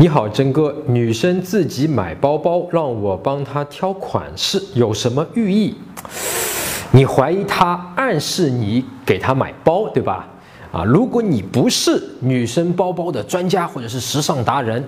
你好，真哥，女生自己买包包，让我帮她挑款式，有什么寓意？你怀疑她暗示你给她买包，对吧？啊，如果你不是女生包包的专家或者是时尚达人，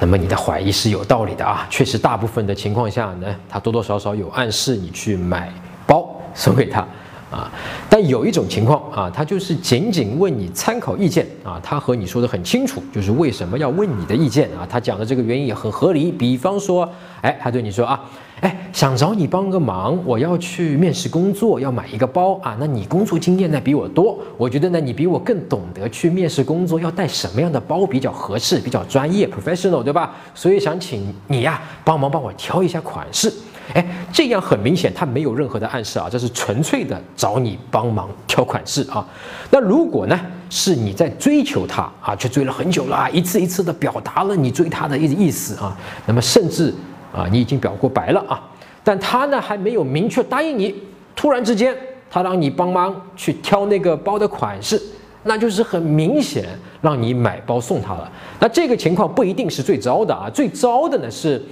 那么你的怀疑是有道理的啊。确实，大部分的情况下呢，她多多少少有暗示你去买包送给她。啊，但有一种情况啊，他就是仅仅问你参考意见啊，他和你说的很清楚，就是为什么要问你的意见啊，他讲的这个原因也很合理。比方说，哎，他对你说啊，哎，想找你帮个忙，我要去面试工作，要买一个包啊，那你工作经验呢比我多，我觉得呢你比我更懂得去面试工作要带什么样的包比较合适，比较专业，professional，对吧？所以想请你呀帮忙帮我挑一下款式。哎，这样很明显，他没有任何的暗示啊，这是纯粹的找你帮忙挑款式啊。那如果呢，是你在追求他啊，却追了很久了，一次一次的表达了你追他的意意思啊，那么甚至啊，你已经表过白了啊，但他呢还没有明确答应你，突然之间他让你帮忙去挑那个包的款式，那就是很明显让你买包送他了。那这个情况不一定是最糟的啊，最糟的呢是，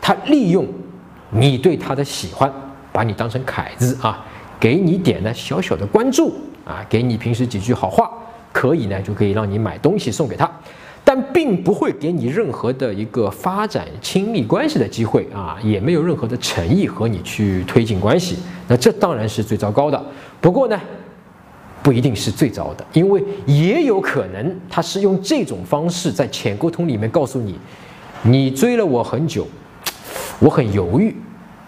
他利用。你对他的喜欢，把你当成凯子啊，给你点呢小小的关注啊，给你平时几句好话，可以呢就可以让你买东西送给他，但并不会给你任何的一个发展亲密关系的机会啊，也没有任何的诚意和你去推进关系，那这当然是最糟糕的。不过呢，不一定是最糟的，因为也有可能他是用这种方式在潜沟通里面告诉你，你追了我很久。我很犹豫，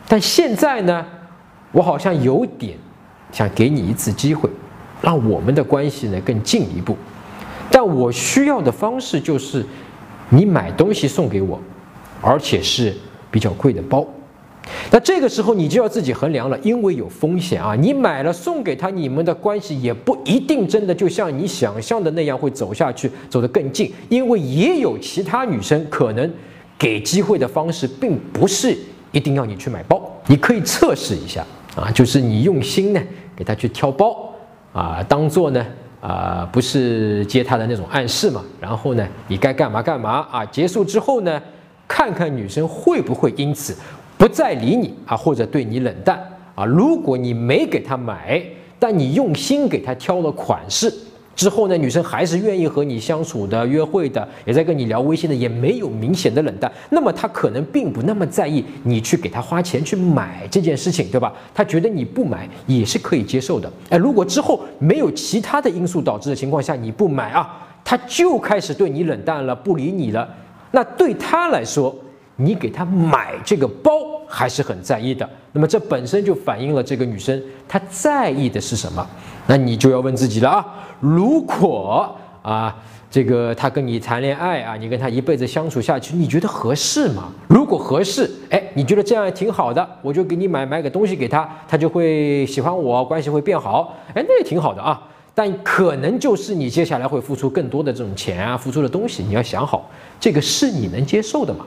但现在呢，我好像有点想给你一次机会，让我们的关系呢更进一步。但我需要的方式就是你买东西送给我，而且是比较贵的包。那这个时候你就要自己衡量了，因为有风险啊。你买了送给他，你们的关系也不一定真的就像你想象的那样会走下去，走得更近。因为也有其他女生可能。给机会的方式并不是一定要你去买包，你可以测试一下啊，就是你用心呢给他去挑包啊，当做呢啊不是接他的那种暗示嘛，然后呢你该干嘛干嘛啊，结束之后呢看看女生会不会因此不再理你啊，或者对你冷淡啊，如果你没给她买，但你用心给她挑了款式。之后呢，女生还是愿意和你相处的、约会的，也在跟你聊微信的，也没有明显的冷淡。那么她可能并不那么在意你去给她花钱去买这件事情，对吧？她觉得你不买也是可以接受的。哎，如果之后没有其他的因素导致的情况下你不买啊，她就开始对你冷淡了，不理你了。那对她来说，你给她买这个包还是很在意的。那么这本身就反映了这个女生她在意的是什么？那你就要问自己了啊。如果啊，这个他跟你谈恋爱啊，你跟他一辈子相处下去，你觉得合适吗？如果合适，哎，你觉得这样挺好的，我就给你买买个东西给他，他就会喜欢我，关系会变好，哎，那也挺好的啊。但可能就是你接下来会付出更多的这种钱啊，付出的东西，你要想好，这个是你能接受的吗？